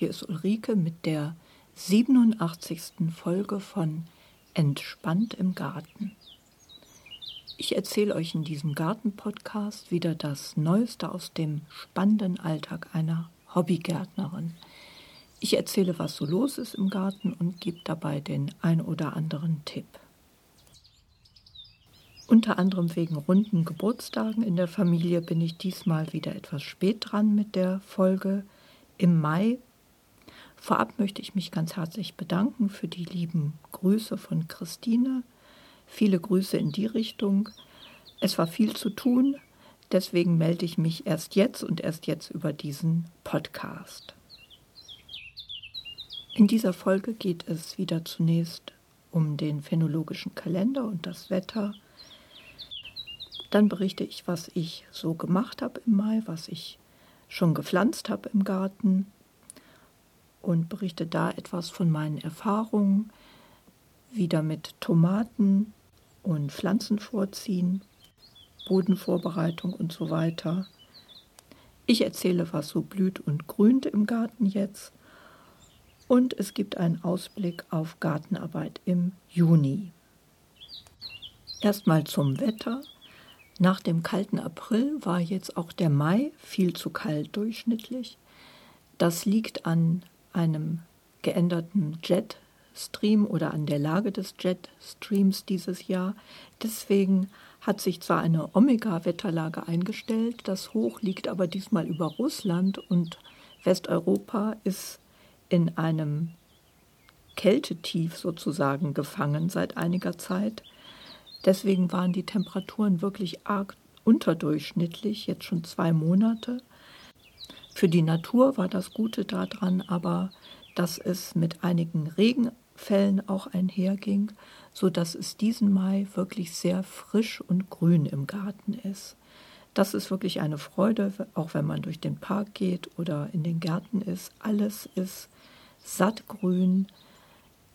Hier ist Ulrike mit der 87. Folge von Entspannt im Garten. Ich erzähle euch in diesem Garten-Podcast wieder das Neueste aus dem spannenden Alltag einer Hobbygärtnerin. Ich erzähle, was so los ist im Garten und gebe dabei den ein oder anderen Tipp. Unter anderem wegen runden Geburtstagen in der Familie bin ich diesmal wieder etwas spät dran mit der Folge im Mai. Vorab möchte ich mich ganz herzlich bedanken für die lieben Grüße von Christine. Viele Grüße in die Richtung. Es war viel zu tun, deswegen melde ich mich erst jetzt und erst jetzt über diesen Podcast. In dieser Folge geht es wieder zunächst um den phänologischen Kalender und das Wetter. Dann berichte ich, was ich so gemacht habe im Mai, was ich schon gepflanzt habe im Garten und berichte da etwas von meinen Erfahrungen, wieder mit Tomaten und Pflanzen vorziehen, Bodenvorbereitung und so weiter. Ich erzähle, was so blüht und grünt im Garten jetzt. Und es gibt einen Ausblick auf Gartenarbeit im Juni. Erstmal zum Wetter. Nach dem kalten April war jetzt auch der Mai viel zu kalt durchschnittlich. Das liegt an einem geänderten Jetstream oder an der Lage des Jetstreams dieses Jahr. Deswegen hat sich zwar eine Omega-Wetterlage eingestellt, das Hoch liegt aber diesmal über Russland und Westeuropa ist in einem Kältetief sozusagen gefangen seit einiger Zeit. Deswegen waren die Temperaturen wirklich arg unterdurchschnittlich, jetzt schon zwei Monate. Für die Natur war das Gute daran aber, dass es mit einigen Regenfällen auch einherging, so dass es diesen Mai wirklich sehr frisch und grün im Garten ist. Das ist wirklich eine Freude, auch wenn man durch den Park geht oder in den Gärten ist. Alles ist sattgrün.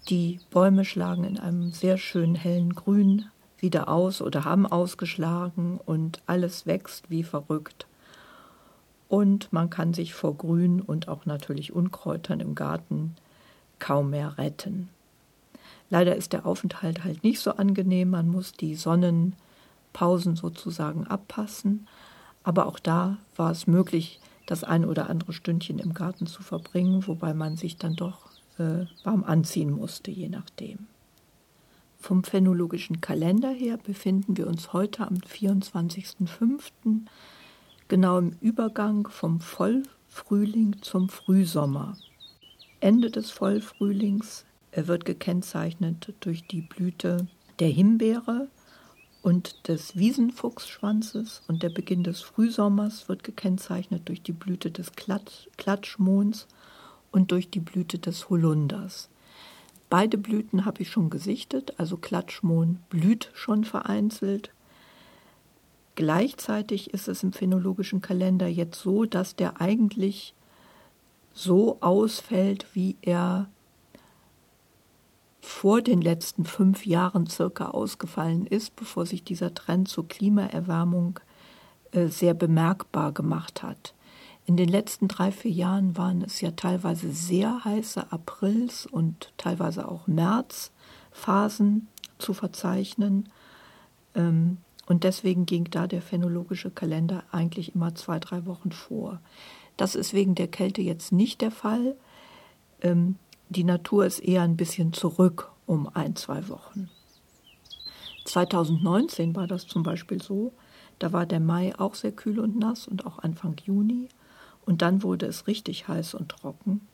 Die Bäume schlagen in einem sehr schönen hellen Grün wieder aus oder haben ausgeschlagen und alles wächst wie verrückt. Und man kann sich vor Grün und auch natürlich Unkräutern im Garten kaum mehr retten. Leider ist der Aufenthalt halt nicht so angenehm, man muss die Sonnenpausen sozusagen abpassen, aber auch da war es möglich, das ein oder andere Stündchen im Garten zu verbringen, wobei man sich dann doch äh, warm anziehen musste, je nachdem. Vom phänologischen Kalender her befinden wir uns heute am 24.05., genau im Übergang vom Vollfrühling zum Frühsommer. Ende des Vollfrühlings wird gekennzeichnet durch die Blüte der Himbeere und des Wiesenfuchsschwanzes und der Beginn des Frühsommers wird gekennzeichnet durch die Blüte des Klatschmohns und durch die Blüte des Holunders. Beide Blüten habe ich schon gesichtet, also Klatschmohn blüht schon vereinzelt. Gleichzeitig ist es im phänologischen Kalender jetzt so, dass der eigentlich so ausfällt, wie er vor den letzten fünf Jahren circa ausgefallen ist, bevor sich dieser Trend zur Klimaerwärmung äh, sehr bemerkbar gemacht hat. In den letzten drei, vier Jahren waren es ja teilweise sehr heiße Aprils und teilweise auch Märzphasen zu verzeichnen. Ähm, und deswegen ging da der phänologische Kalender eigentlich immer zwei, drei Wochen vor. Das ist wegen der Kälte jetzt nicht der Fall. Ähm, die Natur ist eher ein bisschen zurück um ein, zwei Wochen. 2019 war das zum Beispiel so. Da war der Mai auch sehr kühl und nass und auch Anfang Juni. Und dann wurde es richtig heiß und trocken.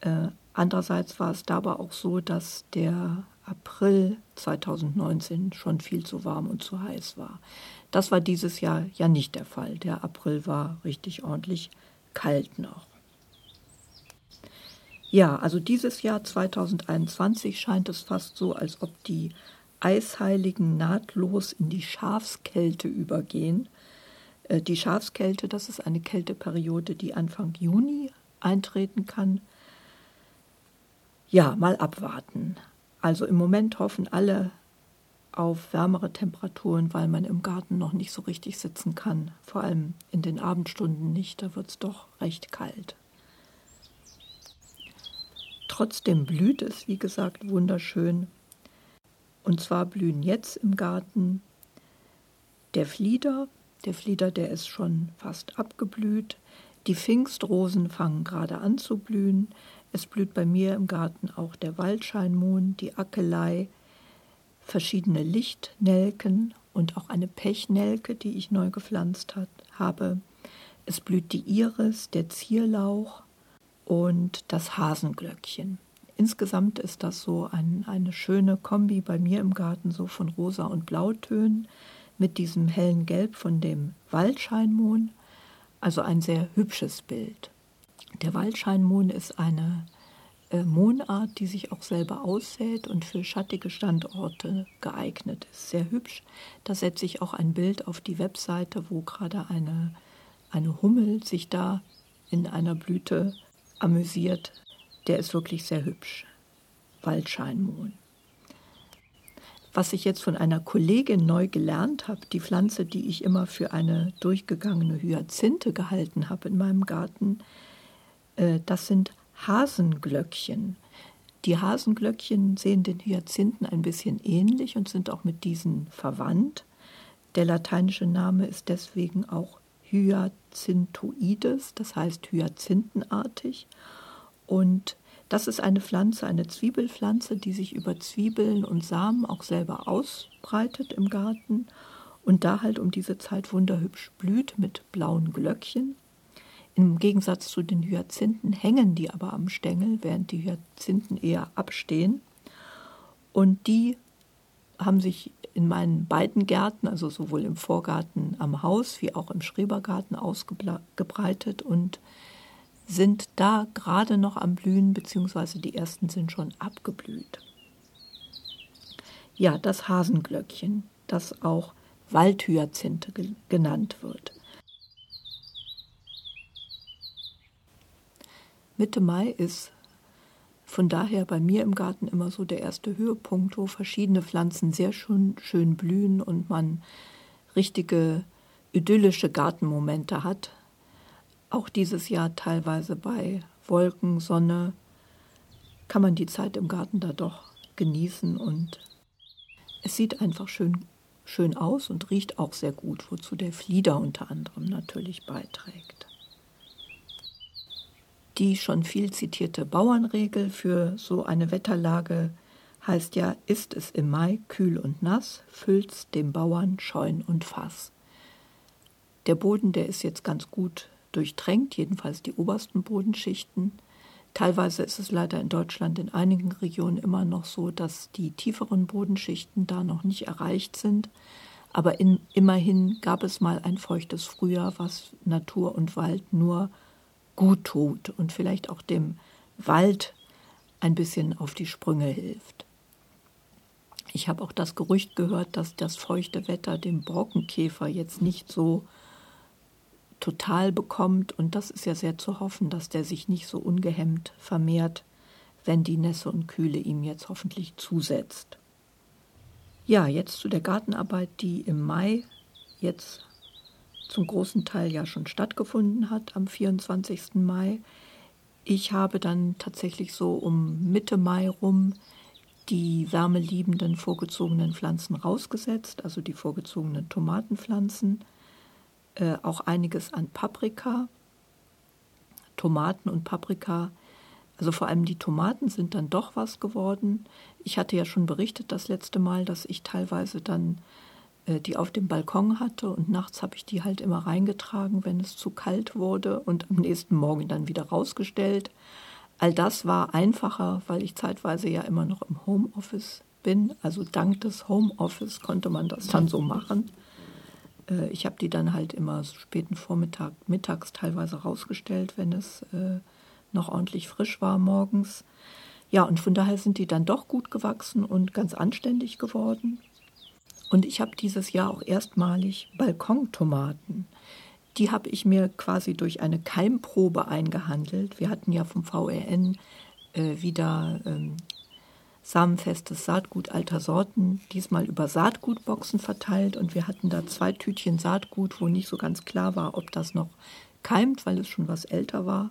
Äh, andererseits war es dabei auch so, dass der April 2019 schon viel zu warm und zu heiß war. Das war dieses Jahr ja nicht der Fall. Der April war richtig ordentlich kalt noch. Ja, also dieses Jahr 2021 scheint es fast so, als ob die Eisheiligen nahtlos in die Schafskälte übergehen. Äh, die Schafskälte, das ist eine Kälteperiode, die Anfang Juni eintreten kann. Ja, mal abwarten. Also im Moment hoffen alle auf wärmere Temperaturen, weil man im Garten noch nicht so richtig sitzen kann. Vor allem in den Abendstunden nicht, da wird es doch recht kalt. Trotzdem blüht es, wie gesagt, wunderschön. Und zwar blühen jetzt im Garten der Flieder, der Flieder, der ist schon fast abgeblüht. Die Pfingstrosen fangen gerade an zu blühen. Es blüht bei mir im Garten auch der Waldscheinmohn, die Ackelei, verschiedene Lichtnelken und auch eine Pechnelke, die ich neu gepflanzt hat, habe. Es blüht die Iris, der Zierlauch und das Hasenglöckchen. Insgesamt ist das so ein, eine schöne Kombi bei mir im Garten, so von Rosa und Blautönen mit diesem hellen Gelb von dem Waldscheinmohn. Also ein sehr hübsches Bild. Der Waldscheinmohn ist eine äh, Mohnart, die sich auch selber aussät und für schattige Standorte geeignet ist. Sehr hübsch. Da setze ich auch ein Bild auf die Webseite, wo gerade eine, eine Hummel sich da in einer Blüte amüsiert. Der ist wirklich sehr hübsch. Waldscheinmohn. Was ich jetzt von einer Kollegin neu gelernt habe, die Pflanze, die ich immer für eine durchgegangene Hyazinthe gehalten habe in meinem Garten, das sind Hasenglöckchen. Die Hasenglöckchen sehen den Hyazinthen ein bisschen ähnlich und sind auch mit diesen verwandt. Der lateinische Name ist deswegen auch Hyacinthoides, das heißt hyazinthenartig. Und das ist eine Pflanze, eine Zwiebelpflanze, die sich über Zwiebeln und Samen auch selber ausbreitet im Garten und da halt um diese Zeit wunderhübsch blüht mit blauen Glöckchen. Im Gegensatz zu den Hyazinthen hängen die aber am Stängel, während die Hyazinthen eher abstehen. Und die haben sich in meinen beiden Gärten, also sowohl im Vorgarten am Haus wie auch im Schrebergarten ausgebreitet und sind da gerade noch am Blühen, beziehungsweise die ersten sind schon abgeblüht. Ja, das Hasenglöckchen, das auch Waldhyazinthe genannt wird. Mitte Mai ist von daher bei mir im Garten immer so der erste Höhepunkt, wo verschiedene Pflanzen sehr schön, schön blühen und man richtige idyllische Gartenmomente hat. Auch dieses Jahr teilweise bei Wolken, Sonne kann man die Zeit im Garten da doch genießen und es sieht einfach schön, schön aus und riecht auch sehr gut, wozu der Flieder unter anderem natürlich beiträgt. Die schon viel zitierte Bauernregel für so eine Wetterlage heißt ja, ist es im Mai kühl und nass, füllt's dem Bauern Scheun und Fass. Der Boden, der ist jetzt ganz gut durchtränkt, jedenfalls die obersten Bodenschichten. Teilweise ist es leider in Deutschland in einigen Regionen immer noch so, dass die tieferen Bodenschichten da noch nicht erreicht sind. Aber in, immerhin gab es mal ein feuchtes Frühjahr, was Natur und Wald nur gut tut und vielleicht auch dem Wald ein bisschen auf die Sprünge hilft. Ich habe auch das Gerücht gehört, dass das feuchte Wetter dem Brockenkäfer jetzt nicht so total bekommt. Und das ist ja sehr zu hoffen, dass der sich nicht so ungehemmt vermehrt, wenn die Nässe und Kühle ihm jetzt hoffentlich zusetzt. Ja, jetzt zu der Gartenarbeit, die im Mai jetzt zum großen Teil ja schon stattgefunden hat, am 24. Mai. Ich habe dann tatsächlich so um Mitte Mai rum die wärmeliebenden vorgezogenen Pflanzen rausgesetzt, also die vorgezogenen Tomatenpflanzen, äh, auch einiges an Paprika, Tomaten und Paprika. Also vor allem die Tomaten sind dann doch was geworden. Ich hatte ja schon berichtet das letzte Mal, dass ich teilweise dann die auf dem Balkon hatte und nachts habe ich die halt immer reingetragen, wenn es zu kalt wurde und am nächsten Morgen dann wieder rausgestellt. All das war einfacher, weil ich zeitweise ja immer noch im Homeoffice bin. Also dank des Homeoffice konnte man das dann so machen. Äh, ich habe die dann halt immer späten Vormittag, mittags teilweise rausgestellt, wenn es äh, noch ordentlich frisch war morgens. Ja, und von daher sind die dann doch gut gewachsen und ganz anständig geworden. Und ich habe dieses Jahr auch erstmalig Balkontomaten. Die habe ich mir quasi durch eine Keimprobe eingehandelt. Wir hatten ja vom VRN äh, wieder ähm, samenfestes Saatgut alter Sorten, diesmal über Saatgutboxen verteilt. Und wir hatten da zwei Tütchen Saatgut, wo nicht so ganz klar war, ob das noch keimt, weil es schon was älter war.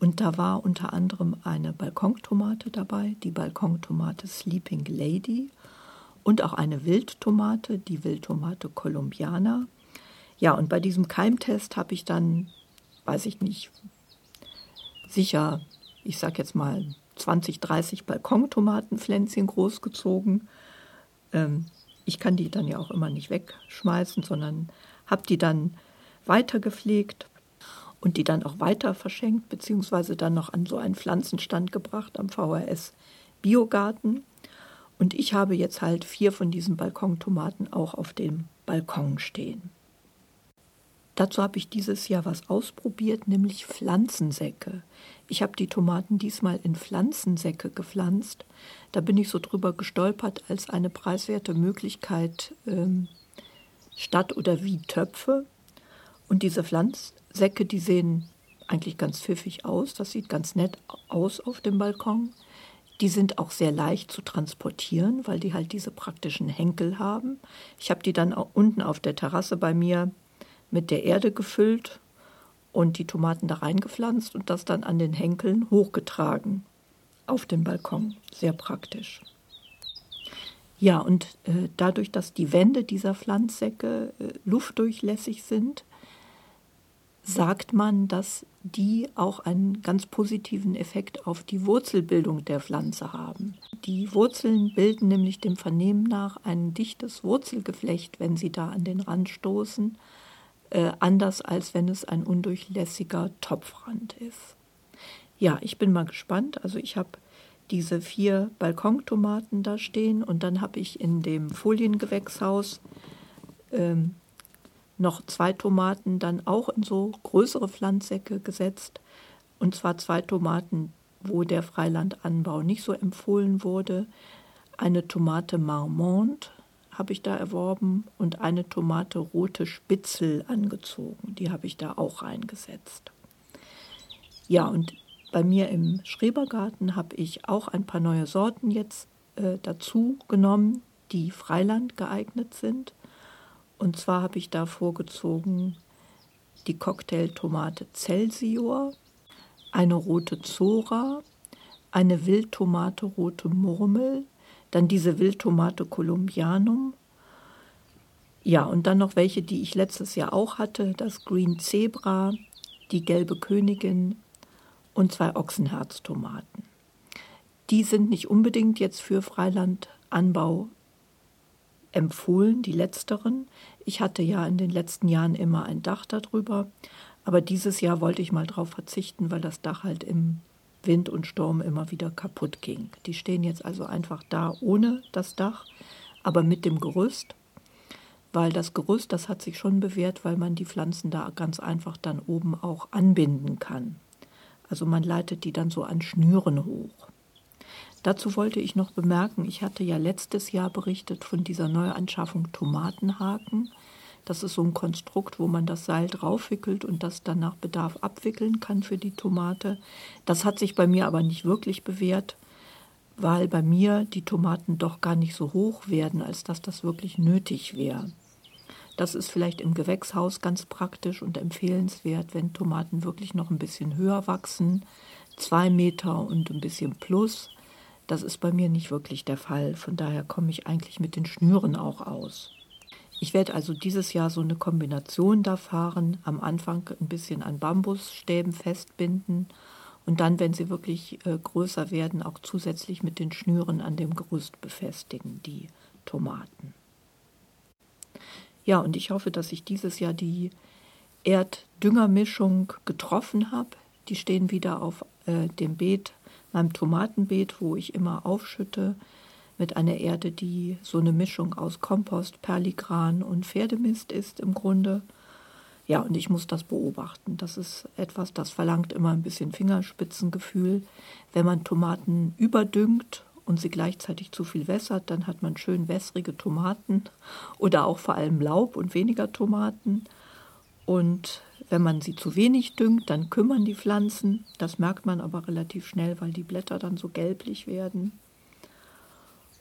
Und da war unter anderem eine Balkontomate dabei, die Balkontomate Sleeping Lady und auch eine Wildtomate, die Wildtomate Columbiana. Ja, und bei diesem Keimtest habe ich dann, weiß ich nicht, sicher, ich sag jetzt mal 20, 30 Balkontomatenpflänzchen großgezogen. Ähm, ich kann die dann ja auch immer nicht wegschmeißen, sondern habe die dann weiter gepflegt und die dann auch weiter verschenkt, beziehungsweise dann noch an so einen Pflanzenstand gebracht am VHS Biogarten. Und ich habe jetzt halt vier von diesen Balkontomaten auch auf dem Balkon stehen. Dazu habe ich dieses Jahr was ausprobiert, nämlich Pflanzensäcke. Ich habe die Tomaten diesmal in Pflanzensäcke gepflanzt. Da bin ich so drüber gestolpert als eine preiswerte Möglichkeit ähm, statt oder wie Töpfe. Und diese Pflanzsäcke, die sehen eigentlich ganz pfiffig aus. Das sieht ganz nett aus auf dem Balkon. Die sind auch sehr leicht zu transportieren, weil die halt diese praktischen Henkel haben. Ich habe die dann unten auf der Terrasse bei mir mit der Erde gefüllt und die Tomaten da reingepflanzt und das dann an den Henkeln hochgetragen auf den Balkon. Sehr praktisch. Ja, und äh, dadurch, dass die Wände dieser Pflanzsäcke äh, luftdurchlässig sind, sagt man, dass die auch einen ganz positiven Effekt auf die Wurzelbildung der Pflanze haben. Die Wurzeln bilden nämlich dem Vernehmen nach ein dichtes Wurzelgeflecht, wenn sie da an den Rand stoßen, äh, anders als wenn es ein undurchlässiger Topfrand ist. Ja, ich bin mal gespannt. Also ich habe diese vier Balkontomaten da stehen und dann habe ich in dem Foliengewächshaus ähm, noch zwei Tomaten dann auch in so größere Pflanzsäcke gesetzt. Und zwar zwei Tomaten, wo der Freilandanbau nicht so empfohlen wurde. Eine Tomate Marmont habe ich da erworben und eine Tomate rote Spitzel angezogen. Die habe ich da auch reingesetzt. Ja, und bei mir im Schrebergarten habe ich auch ein paar neue Sorten jetzt äh, dazu genommen, die Freiland geeignet sind. Und zwar habe ich da vorgezogen die Cocktailtomate Celsior, eine rote Zora, eine Wildtomate rote Murmel, dann diese Wildtomate Columbianum. Ja, und dann noch welche, die ich letztes Jahr auch hatte, das Green Zebra, die gelbe Königin und zwei Ochsenherztomaten. Die sind nicht unbedingt jetzt für Freilandanbau empfohlen, die letzteren. Ich hatte ja in den letzten Jahren immer ein Dach darüber, aber dieses Jahr wollte ich mal darauf verzichten, weil das Dach halt im Wind und Sturm immer wieder kaputt ging. Die stehen jetzt also einfach da ohne das Dach, aber mit dem Gerüst, weil das Gerüst, das hat sich schon bewährt, weil man die Pflanzen da ganz einfach dann oben auch anbinden kann. Also man leitet die dann so an Schnüren hoch. Dazu wollte ich noch bemerken, ich hatte ja letztes Jahr berichtet von dieser Neuanschaffung Tomatenhaken. Das ist so ein Konstrukt, wo man das Seil draufwickelt und das dann nach Bedarf abwickeln kann für die Tomate. Das hat sich bei mir aber nicht wirklich bewährt, weil bei mir die Tomaten doch gar nicht so hoch werden, als dass das wirklich nötig wäre. Das ist vielleicht im Gewächshaus ganz praktisch und empfehlenswert, wenn Tomaten wirklich noch ein bisschen höher wachsen, zwei Meter und ein bisschen plus. Das ist bei mir nicht wirklich der Fall. Von daher komme ich eigentlich mit den Schnüren auch aus. Ich werde also dieses Jahr so eine Kombination da fahren. Am Anfang ein bisschen an Bambusstäben festbinden und dann, wenn sie wirklich äh, größer werden, auch zusätzlich mit den Schnüren an dem Gerüst befestigen, die Tomaten. Ja, und ich hoffe, dass ich dieses Jahr die Erddüngermischung getroffen habe. Die stehen wieder auf äh, dem Beet meinem Tomatenbeet, wo ich immer aufschütte mit einer Erde, die so eine Mischung aus Kompost, Perligran und Pferdemist ist im Grunde. Ja, und ich muss das beobachten. Das ist etwas, das verlangt immer ein bisschen Fingerspitzengefühl. Wenn man Tomaten überdüngt und sie gleichzeitig zu viel wässert, dann hat man schön wässrige Tomaten oder auch vor allem Laub und weniger Tomaten. Und wenn man sie zu wenig düngt, dann kümmern die Pflanzen. Das merkt man aber relativ schnell, weil die Blätter dann so gelblich werden.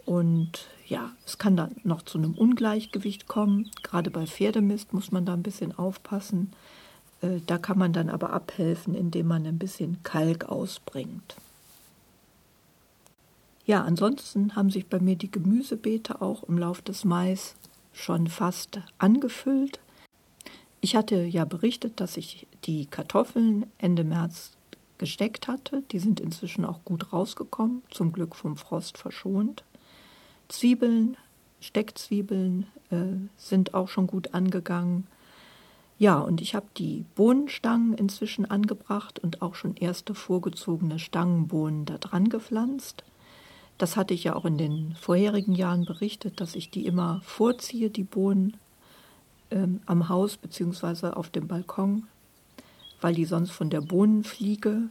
Und ja, es kann dann noch zu einem Ungleichgewicht kommen. Gerade bei Pferdemist muss man da ein bisschen aufpassen, Äh, da kann man dann aber abhelfen, indem man ein bisschen Kalk ausbringt. Ja, ansonsten haben sich bei mir die Gemüsebeete auch im Lauf des Mais schon fast angefüllt. Ich hatte ja berichtet, dass ich die Kartoffeln Ende März gesteckt hatte. Die sind inzwischen auch gut rausgekommen, zum Glück vom Frost verschont. Zwiebeln, Steckzwiebeln äh, sind auch schon gut angegangen. Ja, und ich habe die Bohnenstangen inzwischen angebracht und auch schon erste vorgezogene Stangenbohnen da dran gepflanzt. Das hatte ich ja auch in den vorherigen Jahren berichtet, dass ich die immer vorziehe, die Bohnen ähm, am Haus bzw. auf dem Balkon, weil die sonst von der Bohnenfliege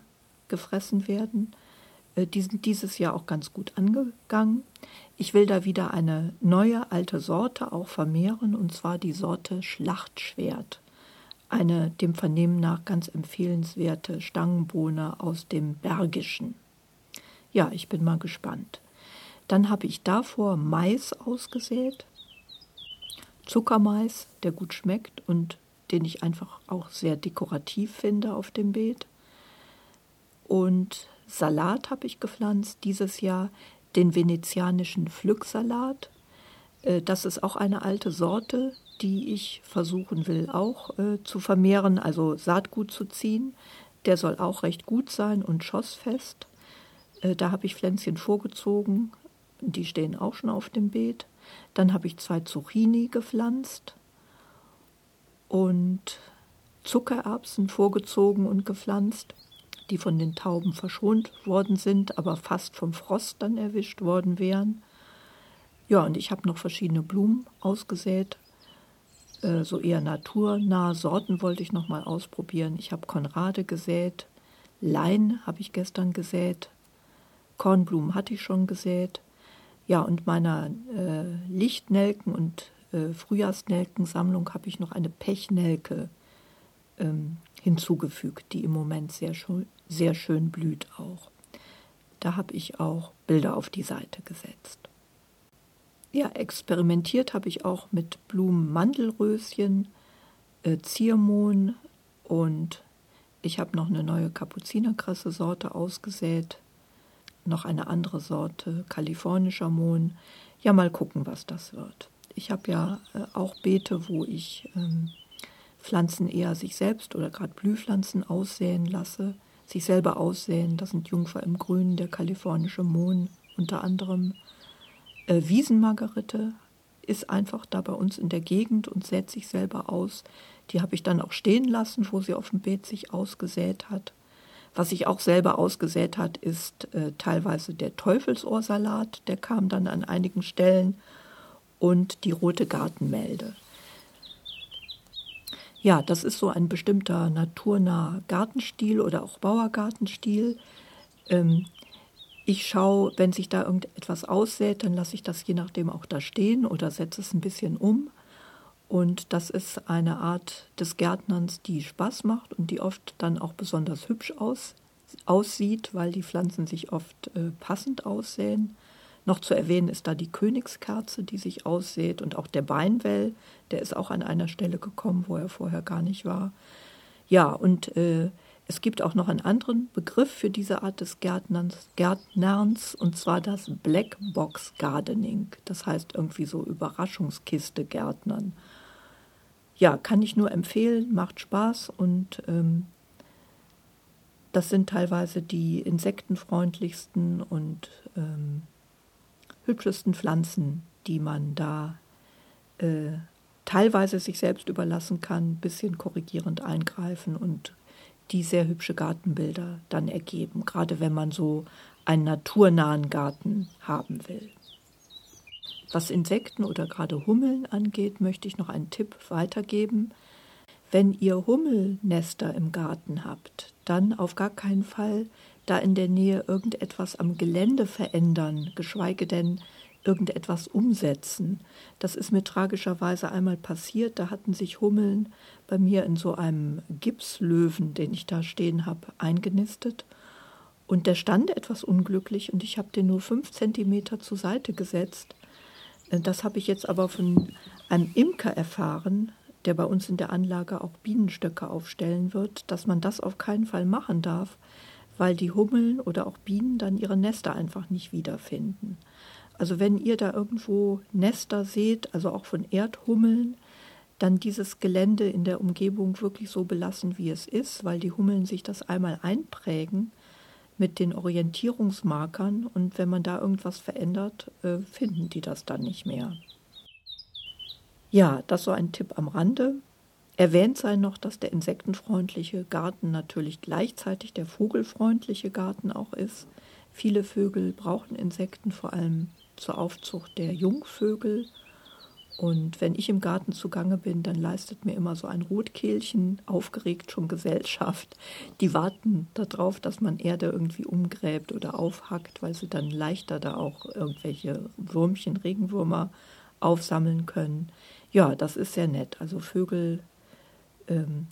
gefressen werden. Äh, die sind dieses Jahr auch ganz gut angegangen. Ich will da wieder eine neue alte Sorte auch vermehren, und zwar die Sorte Schlachtschwert eine dem Vernehmen nach ganz empfehlenswerte Stangenbohne aus dem Bergischen. Ja, ich bin mal gespannt. Dann habe ich davor Mais ausgesät, Zuckermais, der gut schmeckt und den ich einfach auch sehr dekorativ finde auf dem Beet. Und Salat habe ich gepflanzt dieses Jahr, den venezianischen Pflücksalat. Äh, das ist auch eine alte Sorte, die ich versuchen will auch äh, zu vermehren, also Saatgut zu ziehen. Der soll auch recht gut sein und schossfest. Äh, da habe ich Pflänzchen vorgezogen, die stehen auch schon auf dem Beet. Dann habe ich zwei Zucchini gepflanzt und Zuckererbsen vorgezogen und gepflanzt, die von den Tauben verschont worden sind, aber fast vom Frost dann erwischt worden wären. Ja, und ich habe noch verschiedene Blumen ausgesät, äh, so eher naturnahe Sorten wollte ich noch mal ausprobieren. Ich habe Konrade gesät, Lein habe ich gestern gesät, Kornblumen hatte ich schon gesät. Ja, und meiner äh, Lichtnelken und äh, Frühjahrsnelkensammlung habe ich noch eine Pechnelke ähm, hinzugefügt, die im Moment sehr, sehr schön blüht auch. Da habe ich auch Bilder auf die Seite gesetzt. Ja, experimentiert habe ich auch mit Blumenmandelröschen, äh, Ziermohn und ich habe noch eine neue Kapuzinerkresse-Sorte ausgesät, noch eine andere Sorte kalifornischer Mohn. Ja, mal gucken, was das wird. Ich habe ja äh, auch Beete, wo ich ähm, Pflanzen eher sich selbst oder gerade Blühpflanzen aussäen lasse, sich selber aussäen. Das sind Jungfer im Grün, der kalifornische Mohn unter anderem. Äh, Wiesenmargerite ist einfach da bei uns in der Gegend und sät sich selber aus. Die habe ich dann auch stehen lassen, wo sie auf dem Beet sich ausgesät hat. Was sich auch selber ausgesät hat, ist äh, teilweise der Teufelsohrsalat, der kam dann an einigen Stellen, und die rote Gartenmelde. Ja, das ist so ein bestimmter naturnaher Gartenstil oder auch Bauergartenstil. Ähm, ich schaue, wenn sich da irgendetwas aussät, dann lasse ich das je nachdem auch da stehen oder setze es ein bisschen um. Und das ist eine Art des Gärtnerns, die Spaß macht und die oft dann auch besonders hübsch aus, aussieht, weil die Pflanzen sich oft äh, passend aussehen. Noch zu erwähnen ist da die Königskerze, die sich aussät und auch der Beinwell, der ist auch an einer Stelle gekommen, wo er vorher gar nicht war. Ja, und äh, es gibt auch noch einen anderen Begriff für diese Art des Gärtnerns, Gärtnerns und zwar das Black Box Gardening. Das heißt irgendwie so Überraschungskiste Gärtnern. Ja, kann ich nur empfehlen, macht Spaß und ähm, das sind teilweise die insektenfreundlichsten und ähm, hübschesten Pflanzen, die man da äh, teilweise sich selbst überlassen kann, bisschen korrigierend eingreifen und die sehr hübsche Gartenbilder dann ergeben, gerade wenn man so einen naturnahen Garten haben will. Was Insekten oder gerade Hummeln angeht, möchte ich noch einen Tipp weitergeben. Wenn ihr Hummelnester im Garten habt, dann auf gar keinen Fall da in der Nähe irgendetwas am Gelände verändern, geschweige denn irgendetwas umsetzen. Das ist mir tragischerweise einmal passiert. Da hatten sich Hummeln bei mir in so einem Gipslöwen, den ich da stehen habe, eingenistet. Und der stand etwas unglücklich und ich habe den nur fünf Zentimeter zur Seite gesetzt. Äh, das habe ich jetzt aber von einem Imker erfahren, der bei uns in der Anlage auch Bienenstöcke aufstellen wird, dass man das auf keinen Fall machen darf, weil die Hummeln oder auch Bienen dann ihre Nester einfach nicht wiederfinden. Also wenn ihr da irgendwo Nester seht, also auch von Erdhummeln, dann dieses Gelände in der Umgebung wirklich so belassen, wie es ist, weil die Hummeln sich das einmal einprägen mit den Orientierungsmarkern und wenn man da irgendwas verändert, äh, finden die das dann nicht mehr. Ja, das so ein Tipp am Rande. Erwähnt sei noch, dass der insektenfreundliche Garten natürlich gleichzeitig der vogelfreundliche Garten auch ist. Viele Vögel brauchen Insekten vor allem zur Aufzucht der Jungvögel und wenn ich im Garten zugange bin, dann leistet mir immer so ein Rotkehlchen aufgeregt schon Gesellschaft. Die warten darauf, dass man Erde irgendwie umgräbt oder aufhackt, weil sie dann leichter da auch irgendwelche Würmchen, Regenwürmer aufsammeln können. Ja, das ist sehr nett. Also Vögel ähm,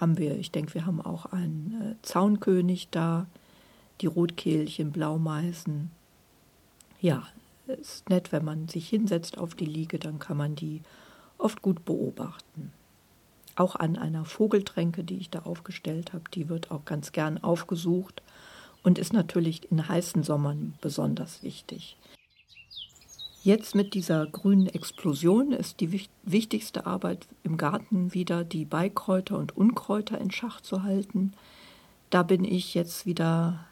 haben wir, ich denke, wir haben auch einen äh, Zaunkönig da, die Rotkehlchen, Blaumeisen. Ja, ist nett, wenn man sich hinsetzt auf die Liege, dann kann man die oft gut beobachten. Auch an einer Vogeltränke, die ich da aufgestellt habe, die wird auch ganz gern aufgesucht und ist natürlich in heißen Sommern besonders wichtig. Jetzt mit dieser grünen Explosion ist die wichtigste Arbeit im Garten wieder, die Beikräuter und Unkräuter in Schach zu halten. Da bin ich jetzt wieder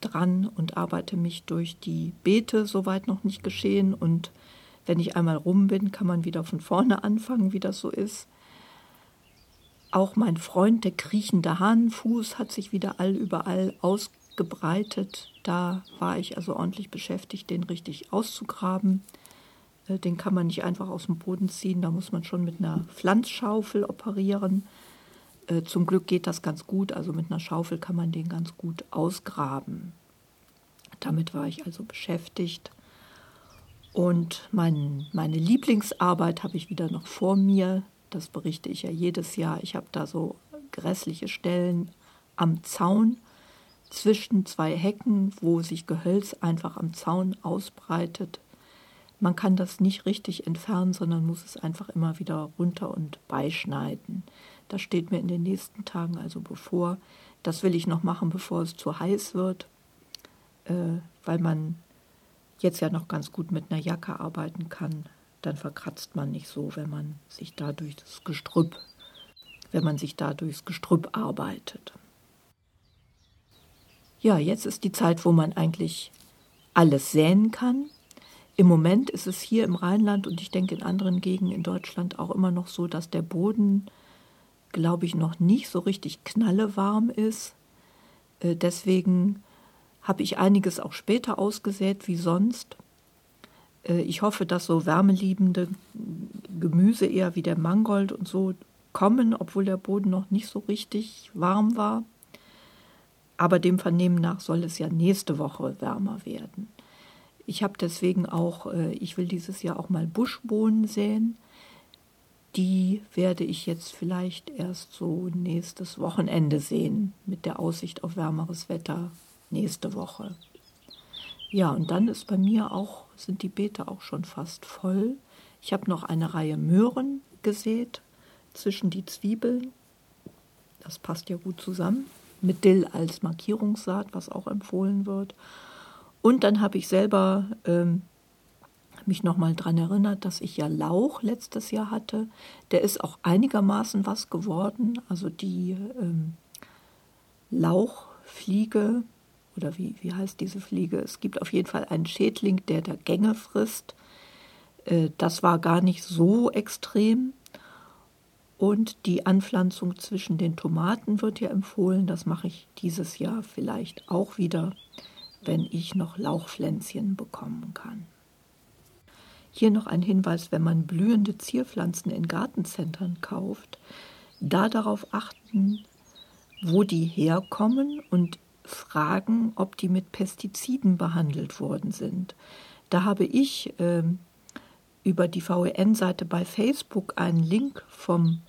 dran und arbeite mich durch die Beete, soweit noch nicht geschehen. Und wenn ich einmal rum bin, kann man wieder von vorne anfangen, wie das so ist. Auch mein Freund, der kriechende Hahnenfuß, hat sich wieder allüberall ausgebreitet. Da war ich also ordentlich beschäftigt, den richtig auszugraben. Äh, den kann man nicht einfach aus dem Boden ziehen, da muss man schon mit einer Pflanzschaufel operieren. Äh, zum Glück geht das ganz gut, also mit einer Schaufel kann man den ganz gut ausgraben. Damit war ich also beschäftigt. Und mein, meine Lieblingsarbeit habe ich wieder noch vor mir. Das berichte ich ja jedes Jahr. Ich habe da so grässliche Stellen am Zaun zwischen zwei Hecken, wo sich Gehölz einfach am Zaun ausbreitet. Man kann das nicht richtig entfernen, sondern muss es einfach immer wieder runter und beischneiden. Das steht mir in den nächsten Tagen also bevor. Das will ich noch machen, bevor es zu heiß wird, äh, weil man jetzt ja noch ganz gut mit einer Jacke arbeiten kann. Dann verkratzt man nicht so, wenn man sich da durch das Gestrüpp, wenn man sich da durchs Gestrüpp arbeitet. Ja, jetzt ist die Zeit, wo man eigentlich alles säen kann. Im Moment ist es hier im Rheinland und ich denke in anderen Gegenden in Deutschland auch immer noch so, dass der Boden glaube ich, noch nicht so richtig knallewarm ist. Äh, deswegen habe ich einiges auch später ausgesät wie sonst. Äh, ich hoffe, dass so wärmeliebende Gemüse eher wie der Mangold und so kommen, obwohl der Boden noch nicht so richtig warm war. Aber dem Vernehmen nach soll es ja nächste Woche wärmer werden. Ich habe deswegen auch, äh, ich will dieses Jahr auch mal Buschbohnen säen die werde ich jetzt vielleicht erst so nächstes Wochenende sehen, mit der Aussicht auf wärmeres Wetter nächste Woche. Ja, und dann ist bei mir auch, sind die Beete auch schon fast voll. Ich habe noch eine Reihe Möhren gesät zwischen die Zwiebeln. Das passt ja gut zusammen. Mit Dill als Markierungssaat, was auch empfohlen wird. Und dann habe ich selber ähm, mich nochmal daran erinnert, dass ich ja Lauch letztes Jahr hatte. Der ist auch einigermaßen was geworden. Also die ähm, Lauchfliege, oder wie, wie heißt diese Fliege? Es gibt auf jeden Fall einen Schädling, der da Gänge frisst. Äh, das war gar nicht so extrem. Und die Anpflanzung zwischen den Tomaten wird ja empfohlen. Das mache ich dieses Jahr vielleicht auch wieder, wenn ich noch Lauchpflänzchen bekommen kann. Hier noch ein Hinweis, wenn man blühende Zierpflanzen in Gartencentern kauft, da darauf achten, wo die herkommen und fragen, ob die mit Pestiziden behandelt worden sind. Da habe ich äh, über die VEN-Seite bei Facebook einen Link vom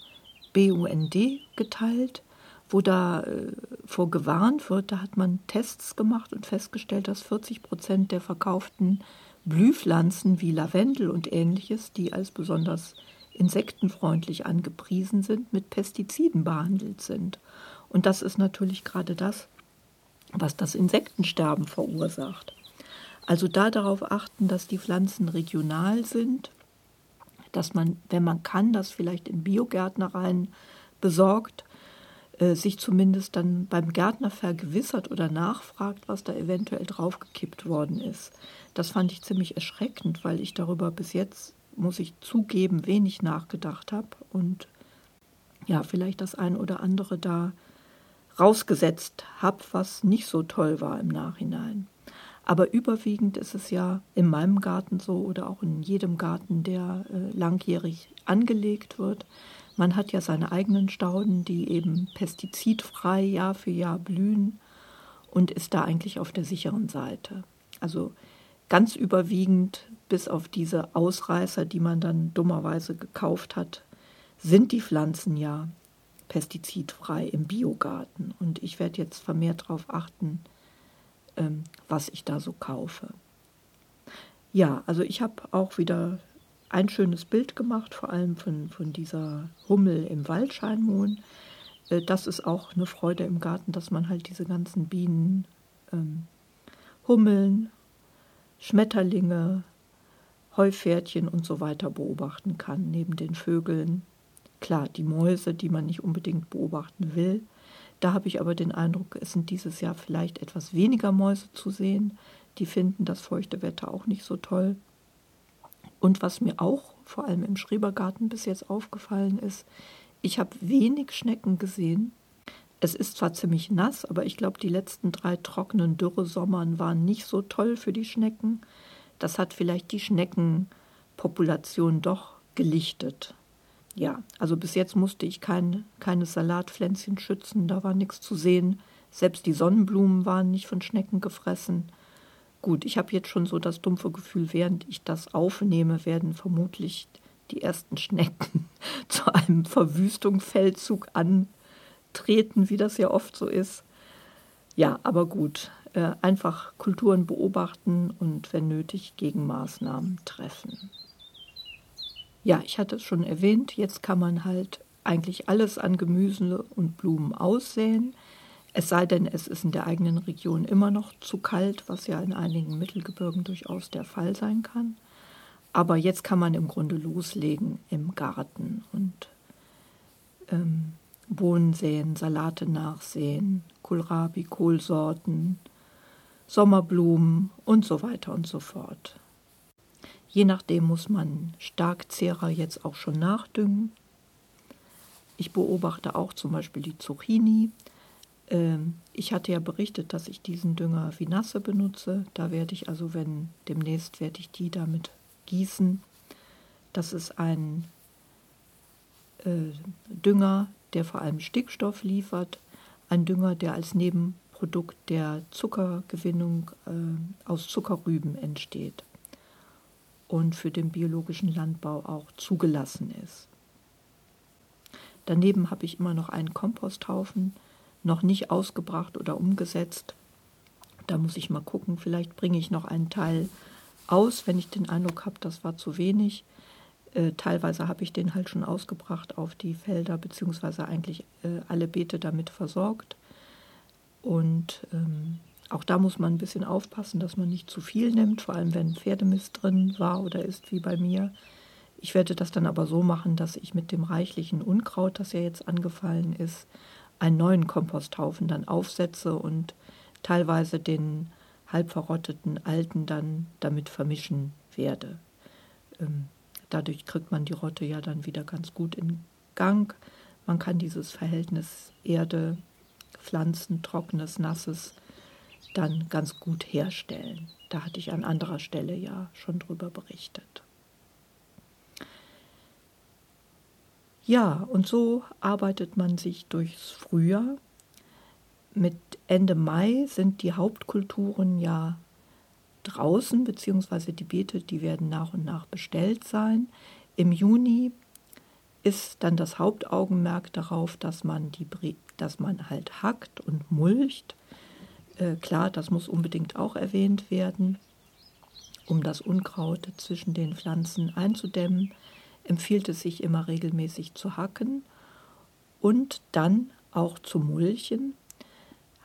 BUND geteilt, wo da äh, vor gewarnt wird. Da hat man Tests gemacht und festgestellt, dass 40 Prozent der verkauften Blühpflanzen wie Lavendel und ähnliches, die als besonders insektenfreundlich angepriesen sind, mit Pestiziden behandelt sind. Und das ist natürlich gerade das, was das Insektensterben verursacht. Also da darauf achten, dass die Pflanzen regional sind, dass man, wenn man kann, das vielleicht in Biogärtnereien besorgt, äh, sich zumindest dann beim Gärtner vergewissert oder nachfragt, was da eventuell draufgekippt worden ist. Das fand ich ziemlich erschreckend, weil ich darüber bis jetzt, muss ich zugeben, wenig nachgedacht habe und ja, vielleicht das ein oder andere da rausgesetzt habe, was nicht so toll war im Nachhinein. Aber überwiegend ist es ja in meinem Garten so oder auch in jedem Garten, der äh, langjährig angelegt wird. Man hat ja seine eigenen Stauden, die eben pestizidfrei Jahr für Jahr blühen und ist da eigentlich auf der sicheren Seite. Also ganz überwiegend, bis auf diese Ausreißer, die man dann dummerweise gekauft hat, sind die Pflanzen ja pestizidfrei im Biogarten. Und ich werde jetzt vermehrt darauf achten, ähm, was ich da so kaufe. Ja, also ich habe auch wieder ein schönes Bild gemacht, vor allem von, von dieser Hummel im Waldscheinmohn. Äh, das ist auch eine Freude im Garten, dass man halt diese ganzen Bienen, ähm, Hummeln, Schmetterlinge, Heupferdchen und so weiter beobachten kann, neben den Vögeln. Klar, die Mäuse, die man nicht unbedingt beobachten will. Da habe ich aber den Eindruck, es sind dieses Jahr vielleicht etwas weniger Mäuse zu sehen. Die finden das feuchte Wetter auch nicht so toll. Und was mir auch vor allem im Schrebergarten bis jetzt aufgefallen ist, ich habe wenig Schnecken gesehen. Es ist zwar ziemlich nass, aber ich glaube, die letzten drei trockenen Dürresommern waren nicht so toll für die Schnecken. Das hat vielleicht die Schneckenpopulation doch gelichtet ja, also bis jetzt musste ich kein, keine Salatpflänzchen schützen, da war nichts zu sehen. Selbst die Sonnenblumen waren nicht von Schnecken gefressen. Gut, ich habe jetzt schon so das dumpfe Gefühl, während ich das aufnehme, werden vermutlich die ersten Schnecken zu einem Verwüstungsfeldzug antreten, wie das ja oft so ist. Ja, aber gut, äh, einfach Kulturen beobachten und wenn nötig Gegenmaßnahmen treffen. Ja, ich hatte es schon erwähnt, jetzt kann man halt eigentlich alles an Gemüse und Blumen aussäen. Es sei denn, es ist in der eigenen Region immer noch zu kalt, was ja in einigen Mittelgebirgen durchaus der Fall sein kann. Aber jetzt kann man im Grunde loslegen im Garten und ähm, Bohnen säen, Salate nachsäen, Kohlrabi, Kohlsorten, Sommerblumen und so weiter und so fort. Je nachdem muss man Starkzehrer jetzt auch schon nachdüngen. Ich beobachte auch zum Beispiel die Zucchini. Ähm, ich hatte ja berichtet, dass ich diesen Dünger Vinasse benutze. Da werde ich also, wenn demnächst werde ich die damit gießen. Das ist ein äh, Dünger, der vor allem Stickstoff liefert. Ein Dünger, der als Nebenprodukt der Zuckergewinnung äh, aus Zuckerrüben entsteht und für den biologischen Landbau auch zugelassen ist. Daneben habe ich immer noch einen Komposthaufen, noch nicht ausgebracht oder umgesetzt. Da muss ich mal gucken, vielleicht bringe ich noch einen Teil aus, wenn ich den Eindruck habe, das war zu wenig. Äh, teilweise habe ich den halt schon ausgebracht auf die Felder, beziehungsweise eigentlich äh, alle Beete damit versorgt. Und ähm, auch da muss man ein bisschen aufpassen, dass man nicht zu viel nimmt, vor allem wenn Pferdemist drin war oder ist, wie bei mir. Ich werde das dann aber so machen, dass ich mit dem reichlichen Unkraut, das ja jetzt angefallen ist, einen neuen Komposthaufen dann aufsetze und teilweise den halb verrotteten alten dann damit vermischen werde. Ähm, dadurch kriegt man die Rotte ja dann wieder ganz gut in Gang. Man kann dieses Verhältnis Erde, Pflanzen, trockenes, nasses dann ganz gut herstellen. Da hatte ich an anderer Stelle ja schon drüber berichtet. Ja, und so arbeitet man sich durchs Frühjahr. Mit Ende Mai sind die Hauptkulturen ja draußen, beziehungsweise die Beete, die werden nach und nach bestellt sein. Im Juni ist dann das Hauptaugenmerk darauf, dass man, die, dass man halt hackt und mulcht äh, klar, das muss unbedingt auch erwähnt werden, um das Unkraut zwischen den Pflanzen einzudämmen. Empfiehlt es sich immer regelmäßig zu hacken und dann auch zu mulchen.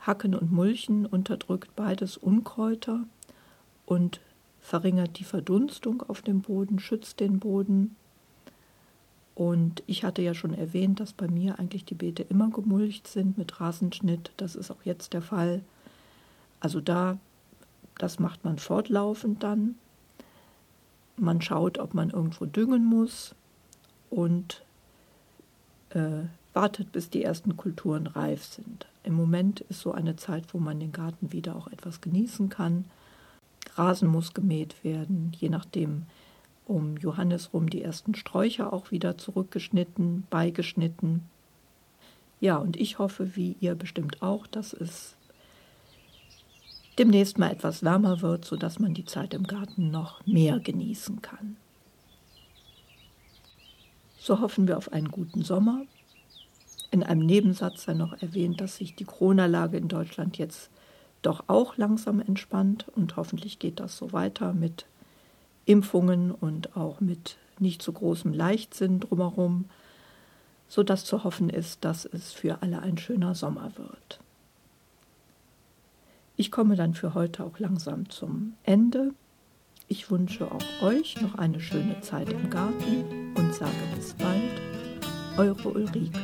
Hacken und Mulchen unterdrückt beides Unkräuter und verringert die Verdunstung auf dem Boden, schützt den Boden. Und ich hatte ja schon erwähnt, dass bei mir eigentlich die Beete immer gemulcht sind mit Rasenschnitt. Das ist auch jetzt der Fall. Also da, das macht man fortlaufend dann. Man schaut, ob man irgendwo düngen muss und äh, wartet, bis die ersten Kulturen reif sind. Im Moment ist so eine Zeit, wo man den Garten wieder auch etwas genießen kann. Rasen muss gemäht werden, je nachdem um Johannes rum die ersten Sträucher auch wieder zurückgeschnitten, beigeschnitten. Ja, und ich hoffe, wie ihr bestimmt auch, dass es demnächst mal etwas wärmer wird, sodass man die Zeit im Garten noch mehr genießen kann. So hoffen wir auf einen guten Sommer. In einem Nebensatz sei noch erwähnt, dass sich die Corona-Lage in Deutschland jetzt doch auch langsam entspannt und hoffentlich geht das so weiter mit Impfungen und auch mit nicht so großem Leichtsinn drumherum, sodass zu hoffen ist, dass es für alle ein schöner Sommer wird. Ich komme dann für heute auch langsam zum Ende. Ich wünsche auch euch noch eine schöne Zeit im Garten und sage bis bald, eure Ulrike.